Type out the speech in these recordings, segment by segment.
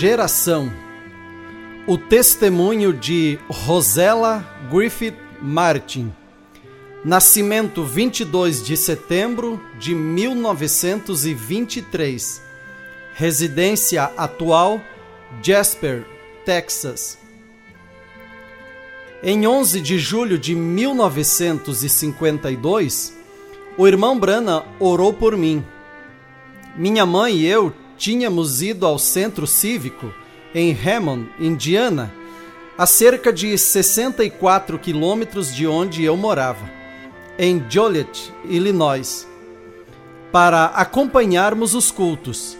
Geração. O testemunho de Rosella Griffith Martin. Nascimento 22 de setembro de 1923 Residência atual Jasper, Texas. Em 11 de julho de 1952 o irmão Brana orou por mim. Minha mãe e eu tínhamos ido ao centro cívico em Hammond, Indiana, a cerca de 64 quilômetros de onde eu morava, em Joliet, Illinois, para acompanharmos os cultos.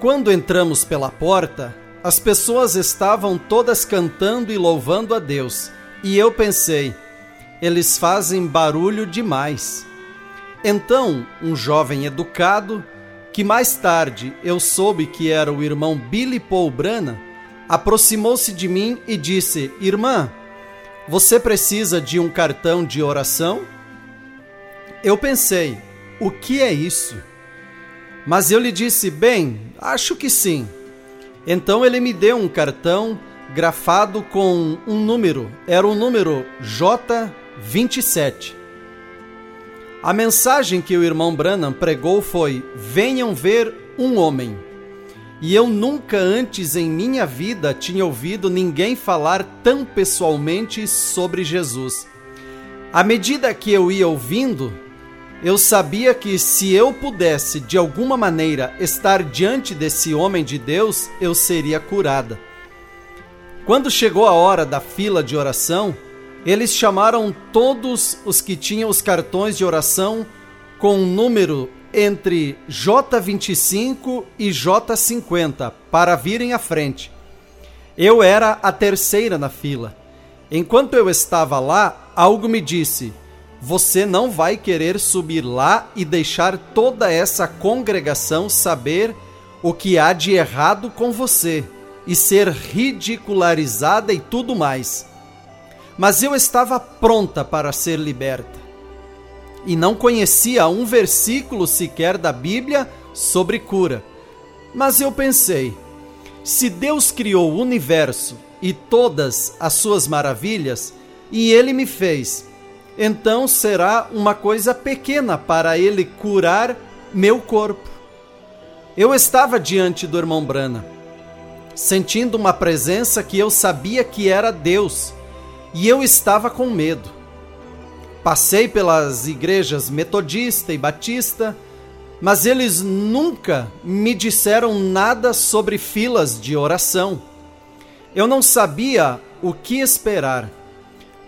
Quando entramos pela porta, as pessoas estavam todas cantando e louvando a Deus, e eu pensei, eles fazem barulho demais. Então, um jovem educado, que mais tarde eu soube que era o irmão Billy Paul Brana, aproximou-se de mim e disse: Irmã, você precisa de um cartão de oração? Eu pensei: o que é isso? Mas eu lhe disse: bem, acho que sim. Então ele me deu um cartão grafado com um número, era o número J27. A mensagem que o irmão Branham pregou foi: Venham ver um homem. E eu nunca antes em minha vida tinha ouvido ninguém falar tão pessoalmente sobre Jesus. À medida que eu ia ouvindo, eu sabia que se eu pudesse de alguma maneira estar diante desse homem de Deus, eu seria curada. Quando chegou a hora da fila de oração, eles chamaram todos os que tinham os cartões de oração com um número entre J25 e J50 para virem à frente. Eu era a terceira na fila. Enquanto eu estava lá, algo me disse: Você não vai querer subir lá e deixar toda essa congregação saber o que há de errado com você e ser ridicularizada e tudo mais mas eu estava pronta para ser liberta. E não conhecia um versículo sequer da Bíblia sobre cura. Mas eu pensei: se Deus criou o universo e todas as suas maravilhas, e ele me fez, então será uma coisa pequena para ele curar meu corpo. Eu estava diante do irmão Brana, sentindo uma presença que eu sabia que era Deus e eu estava com medo. Passei pelas igrejas metodista e batista, mas eles nunca me disseram nada sobre filas de oração. Eu não sabia o que esperar.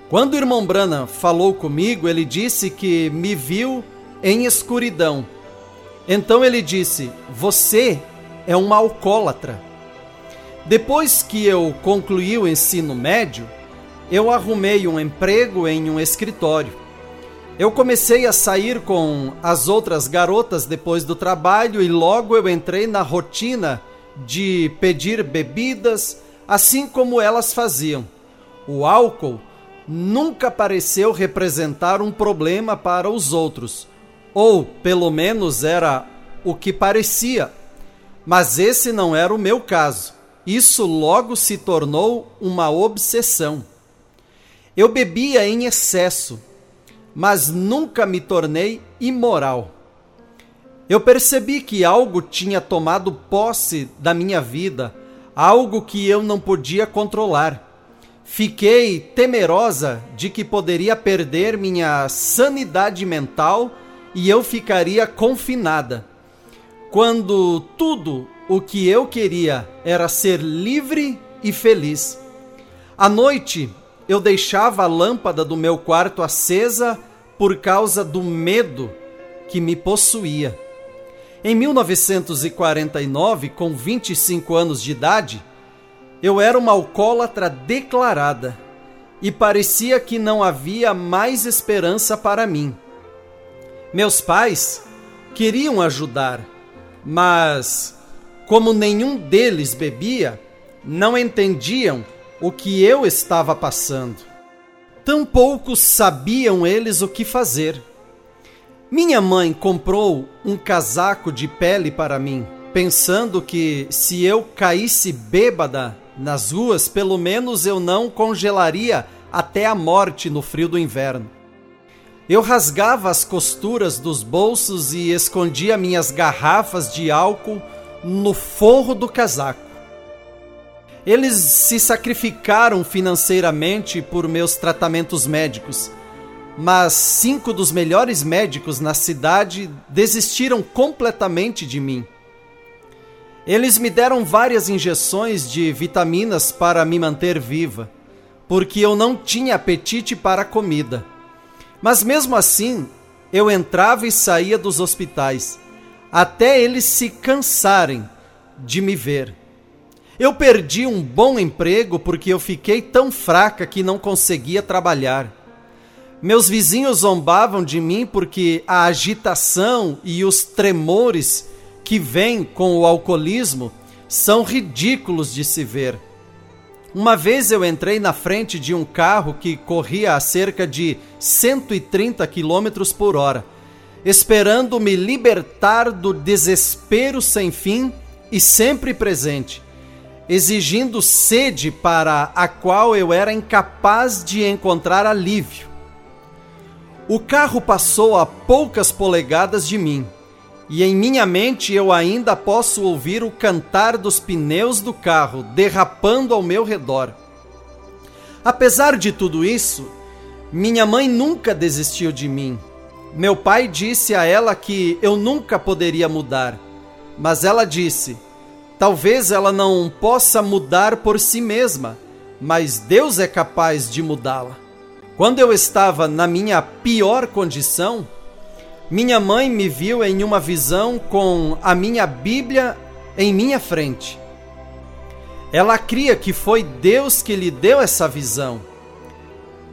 Quando o irmão Brana falou comigo, ele disse que me viu em escuridão. Então ele disse: Você é um alcoólatra. Depois que eu concluí o ensino médio, eu arrumei um emprego em um escritório. Eu comecei a sair com as outras garotas depois do trabalho e logo eu entrei na rotina de pedir bebidas, assim como elas faziam. O álcool nunca pareceu representar um problema para os outros, ou pelo menos era o que parecia. Mas esse não era o meu caso. Isso logo se tornou uma obsessão. Eu bebia em excesso, mas nunca me tornei imoral. Eu percebi que algo tinha tomado posse da minha vida, algo que eu não podia controlar. Fiquei temerosa de que poderia perder minha sanidade mental e eu ficaria confinada. Quando tudo o que eu queria era ser livre e feliz. À noite eu deixava a lâmpada do meu quarto acesa por causa do medo que me possuía. Em 1949, com 25 anos de idade, eu era uma alcoólatra declarada e parecia que não havia mais esperança para mim. Meus pais queriam ajudar, mas, como nenhum deles bebia, não entendiam o que eu estava passando. Tampouco sabiam eles o que fazer. Minha mãe comprou um casaco de pele para mim, pensando que se eu caísse bêbada nas ruas, pelo menos eu não congelaria até a morte no frio do inverno. Eu rasgava as costuras dos bolsos e escondia minhas garrafas de álcool no forro do casaco. Eles se sacrificaram financeiramente por meus tratamentos médicos, mas cinco dos melhores médicos na cidade desistiram completamente de mim. Eles me deram várias injeções de vitaminas para me manter viva, porque eu não tinha apetite para a comida. Mas mesmo assim, eu entrava e saía dos hospitais, até eles se cansarem de me ver. Eu perdi um bom emprego porque eu fiquei tão fraca que não conseguia trabalhar. Meus vizinhos zombavam de mim porque a agitação e os tremores que vêm com o alcoolismo são ridículos de se ver. Uma vez eu entrei na frente de um carro que corria a cerca de 130 km por hora, esperando me libertar do desespero sem fim e sempre presente, exigindo sede para a qual eu era incapaz de encontrar alívio. O carro passou a poucas polegadas de mim e em minha mente eu ainda posso ouvir o cantar dos pneus do carro derrapando ao meu redor. Apesar de tudo isso, minha mãe nunca desistiu de mim. Meu pai disse a ela que eu nunca poderia mudar, mas ela disse: talvez ela não possa mudar por si mesma, mas Deus é capaz de mudá-la. Quando eu estava na minha pior condição, minha mãe me viu em uma visão com a minha Bíblia em minha frente. Ela cria que foi Deus que lhe deu essa visão.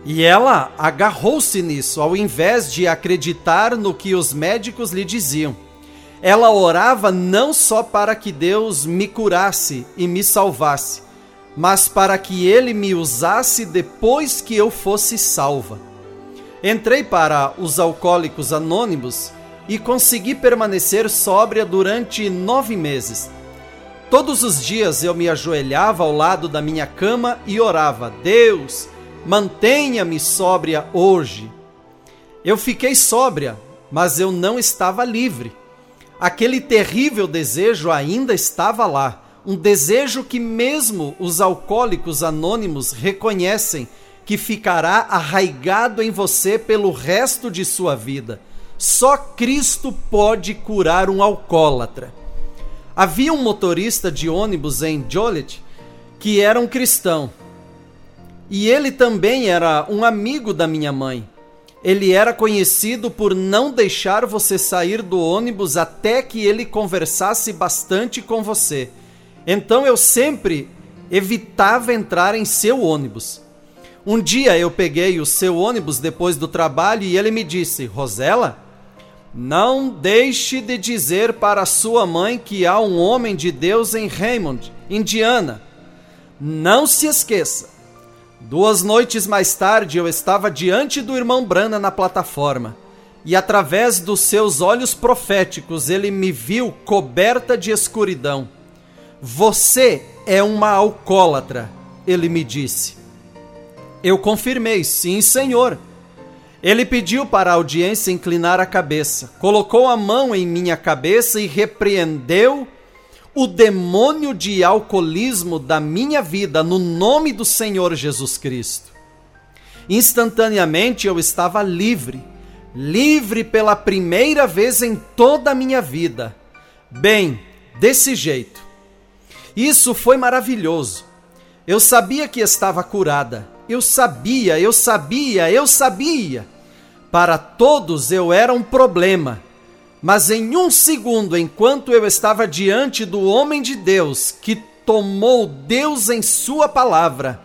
E ela agarrou-se nisso, ao invés de acreditar no que os médicos lhe diziam. Ela orava não só para que Deus me curasse e me salvasse, mas para que ele me usasse depois que eu fosse salva. Entrei para os Alcoólicos Anônimos e consegui permanecer sóbria durante nove meses. Todos os dias eu me ajoelhava ao lado da minha cama e orava: Deus, mantenha-me sóbria hoje. Eu fiquei sóbria, mas eu não estava livre. Aquele terrível desejo ainda estava lá, um desejo que mesmo os alcoólicos anônimos reconhecem que ficará arraigado em você pelo resto de sua vida. Só Cristo pode curar um alcoólatra. Havia um motorista de ônibus em Joliet que era um cristão. E ele também era um amigo da minha mãe. Ele era conhecido por não deixar você sair do ônibus até que ele conversasse bastante com você. Então eu sempre evitava entrar em seu ônibus. Um dia eu peguei o seu ônibus depois do trabalho e ele me disse: Rosela, não deixe de dizer para sua mãe que há um homem de Deus em Raymond, Indiana. Não se esqueça. Duas noites mais tarde eu estava diante do irmão Brana na plataforma e através dos seus olhos proféticos ele me viu coberta de escuridão. Você é uma alcoólatra, ele me disse. Eu confirmei, sim, senhor. Ele pediu para a audiência inclinar a cabeça, colocou a mão em minha cabeça e repreendeu o demônio de alcoolismo da minha vida no nome do Senhor Jesus Cristo. Instantaneamente eu estava livre, livre pela primeira vez em toda a minha vida. Bem, desse jeito. Isso foi maravilhoso. Eu sabia que estava curada eu sabia, eu sabia, eu sabia. Para todos eu era um problema. Mas em um segundo, enquanto eu estava diante do homem de Deus, que tomou Deus em Sua palavra,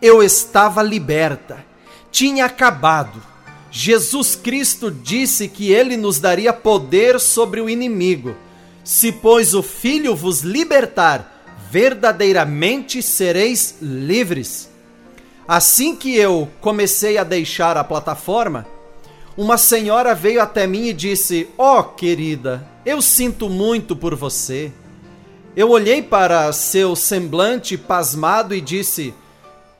eu estava liberta. Tinha acabado. Jesus Cristo disse que ele nos daria poder sobre o inimigo. Se, pois, o Filho vos libertar, verdadeiramente sereis livres. Assim que eu comecei a deixar a plataforma, uma senhora veio até mim e disse: Ó oh, querida, eu sinto muito por você. Eu olhei para seu semblante pasmado e disse: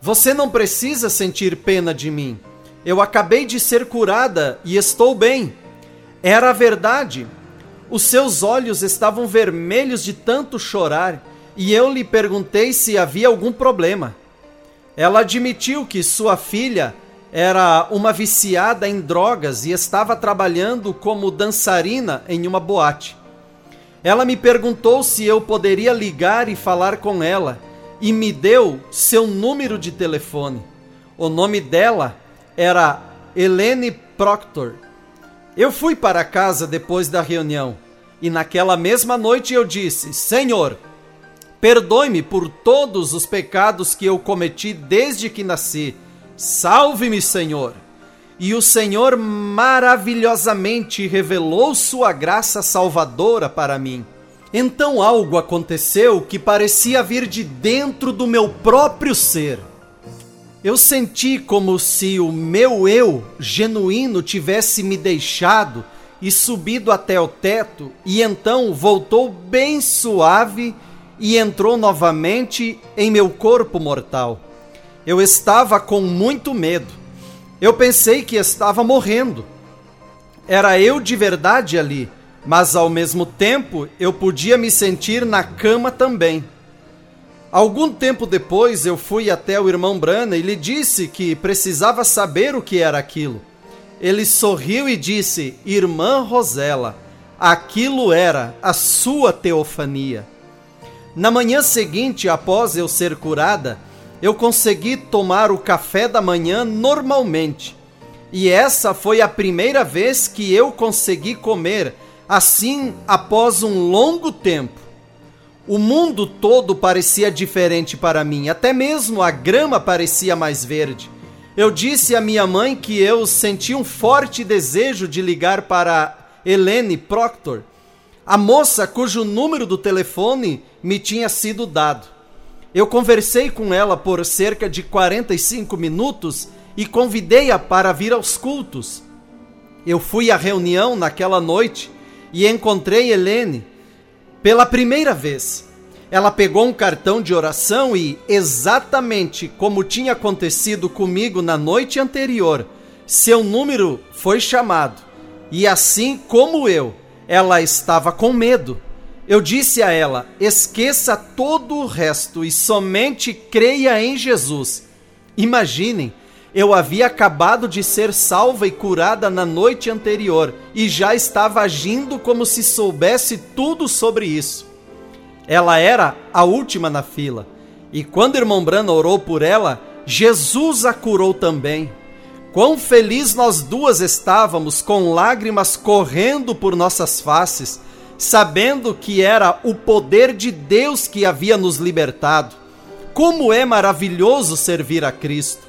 Você não precisa sentir pena de mim. Eu acabei de ser curada e estou bem. Era verdade. Os seus olhos estavam vermelhos de tanto chorar e eu lhe perguntei se havia algum problema. Ela admitiu que sua filha era uma viciada em drogas e estava trabalhando como dançarina em uma boate. Ela me perguntou se eu poderia ligar e falar com ela e me deu seu número de telefone. O nome dela era Helene Proctor. Eu fui para casa depois da reunião e naquela mesma noite eu disse: Senhor, perdoe-me por todos os pecados que eu cometi desde que nasci. Salve-me, Senhor. E o Senhor maravilhosamente revelou sua graça salvadora para mim. Então algo aconteceu que parecia vir de dentro do meu próprio ser. Eu senti como se o meu eu genuíno tivesse me deixado e subido até o teto, e então voltou bem suave e entrou novamente em meu corpo mortal. Eu estava com muito medo. Eu pensei que estava morrendo. Era eu de verdade ali, mas ao mesmo tempo eu podia me sentir na cama também. Algum tempo depois eu fui até o irmão Brana e lhe disse que precisava saber o que era aquilo. Ele sorriu e disse: Irmã Rosela, aquilo era a sua teofania. Na manhã seguinte, após eu ser curada, eu consegui tomar o café da manhã normalmente. E essa foi a primeira vez que eu consegui comer assim após um longo tempo. O mundo todo parecia diferente para mim, até mesmo a grama parecia mais verde. Eu disse à minha mãe que eu senti um forte desejo de ligar para Helene Proctor, a moça cujo número do telefone me tinha sido dado. Eu conversei com ela por cerca de 45 minutos e convidei-a para vir aos cultos. Eu fui à reunião naquela noite e encontrei Helene pela primeira vez, ela pegou um cartão de oração e, exatamente como tinha acontecido comigo na noite anterior, seu número foi chamado. E assim como eu, ela estava com medo. Eu disse a ela: esqueça todo o resto e somente creia em Jesus. Imaginem, eu havia acabado de ser salva e curada na noite anterior e já estava agindo como se soubesse tudo sobre isso. Ela era a última na fila. E quando irmão Brana orou por ela, Jesus a curou também. Quão feliz nós duas estávamos, com lágrimas correndo por nossas faces, sabendo que era o poder de Deus que havia nos libertado. Como é maravilhoso servir a Cristo!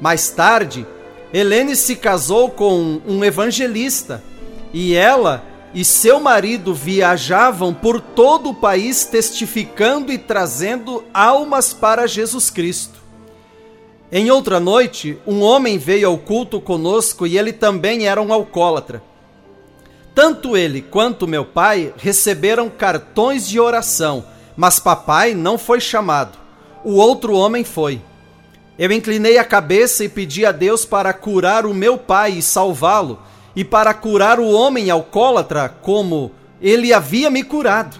Mais tarde, Helene se casou com um evangelista e ela e seu marido viajavam por todo o país testificando e trazendo almas para Jesus Cristo. Em outra noite, um homem veio ao culto conosco e ele também era um alcoólatra. Tanto ele quanto meu pai receberam cartões de oração, mas papai não foi chamado. O outro homem foi. Eu inclinei a cabeça e pedi a Deus para curar o meu pai e salvá-lo, e para curar o homem alcoólatra como ele havia me curado.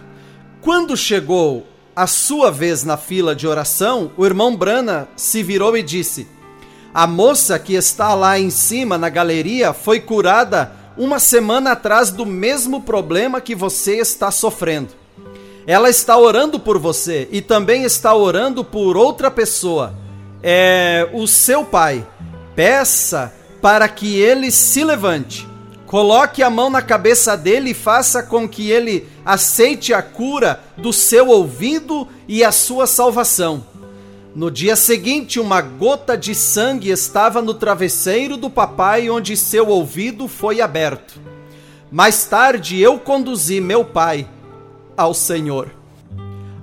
Quando chegou a sua vez na fila de oração, o irmão Brana se virou e disse: A moça que está lá em cima na galeria foi curada uma semana atrás do mesmo problema que você está sofrendo. Ela está orando por você e também está orando por outra pessoa é, o seu pai, peça para que ele se levante, coloque a mão na cabeça dele e faça com que ele aceite a cura do seu ouvido e a sua salvação. No dia seguinte, uma gota de sangue estava no travesseiro do papai, onde seu ouvido foi aberto. Mais tarde, eu conduzi meu pai ao Senhor.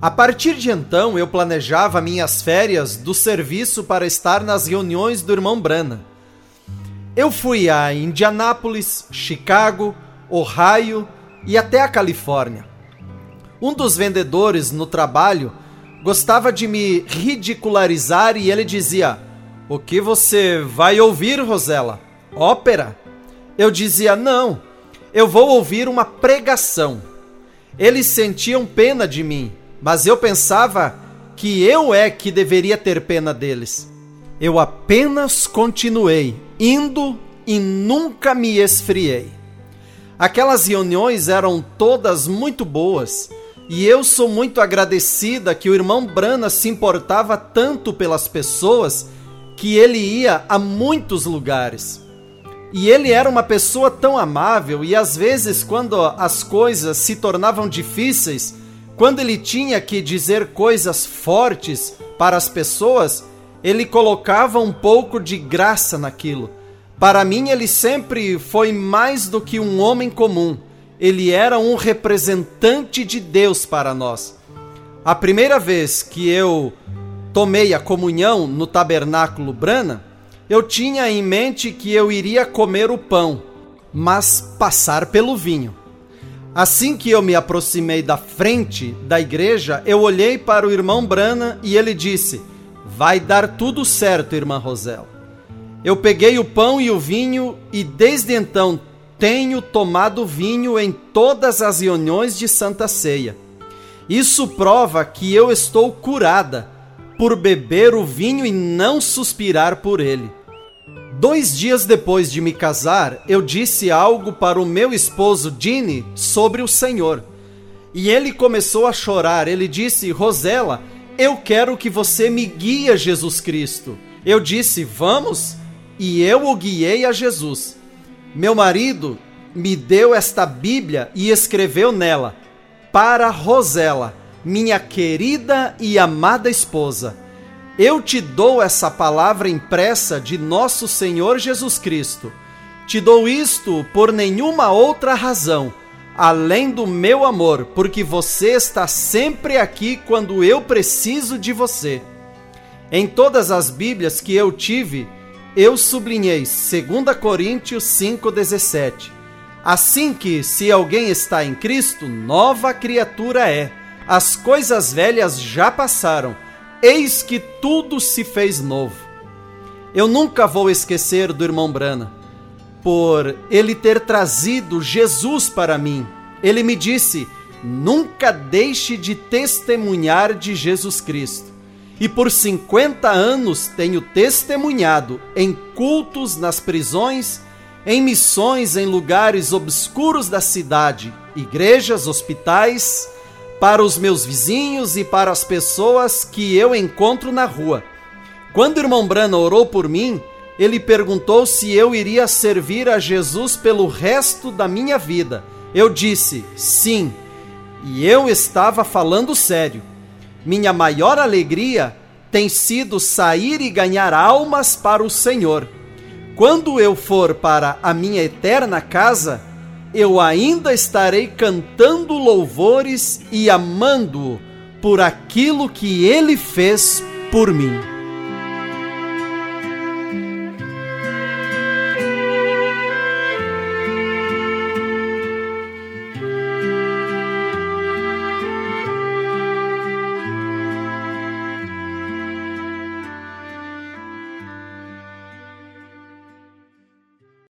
A partir de então, eu planejava minhas férias do serviço para estar nas reuniões do irmão Brana. Eu fui a Indianápolis, Chicago, Ohio e até a Califórnia. Um dos vendedores no trabalho gostava de me ridicularizar e ele dizia: O que você vai ouvir, Rosela? Ópera? Eu dizia: Não, eu vou ouvir uma pregação. Eles sentiam pena de mim, mas eu pensava que eu é que deveria ter pena deles. Eu apenas continuei indo e nunca me esfriei. Aquelas reuniões eram todas muito boas e eu sou muito agradecida que o irmão Brana se importava tanto pelas pessoas que ele ia a muitos lugares. E ele era uma pessoa tão amável e às vezes quando as coisas se tornavam difíceis, quando ele tinha que dizer coisas fortes para as pessoas, ele colocava um pouco de graça naquilo. Para mim, ele sempre foi mais do que um homem comum. Ele era um representante de Deus para nós. A primeira vez que eu tomei a comunhão no tabernáculo Brana, eu tinha em mente que eu iria comer o pão, mas passar pelo vinho. Assim que eu me aproximei da frente da igreja, eu olhei para o irmão Brana e ele disse: Vai dar tudo certo, irmã Rosel. Eu peguei o pão e o vinho e desde então tenho tomado vinho em todas as reuniões de Santa Ceia. Isso prova que eu estou curada por beber o vinho e não suspirar por ele. Dois dias depois de me casar, eu disse algo para o meu esposo Dini sobre o Senhor. E ele começou a chorar. Ele disse: Rosela, eu quero que você me guie a Jesus Cristo. Eu disse: Vamos? e eu o guiei a Jesus. Meu marido me deu esta Bíblia e escreveu nela: Para Rosela, minha querida e amada esposa, eu te dou essa palavra impressa de nosso Senhor Jesus Cristo. Te dou isto por nenhuma outra razão, além do meu amor, porque você está sempre aqui quando eu preciso de você. Em todas as Bíblias que eu tive, eu sublinhei 2 Coríntios 5,17. Assim que, se alguém está em Cristo, nova criatura é. As coisas velhas já passaram, eis que tudo se fez novo. Eu nunca vou esquecer do irmão Brana, por ele ter trazido Jesus para mim. Ele me disse: nunca deixe de testemunhar de Jesus Cristo e por 50 anos tenho testemunhado em cultos nas prisões, em missões em lugares obscuros da cidade, igrejas, hospitais, para os meus vizinhos e para as pessoas que eu encontro na rua. Quando o irmão Brana orou por mim, ele perguntou se eu iria servir a Jesus pelo resto da minha vida. Eu disse sim, e eu estava falando sério. Minha maior alegria tem sido sair e ganhar almas para o Senhor. Quando eu for para a minha eterna casa, eu ainda estarei cantando louvores e amando-o por aquilo que ele fez por mim.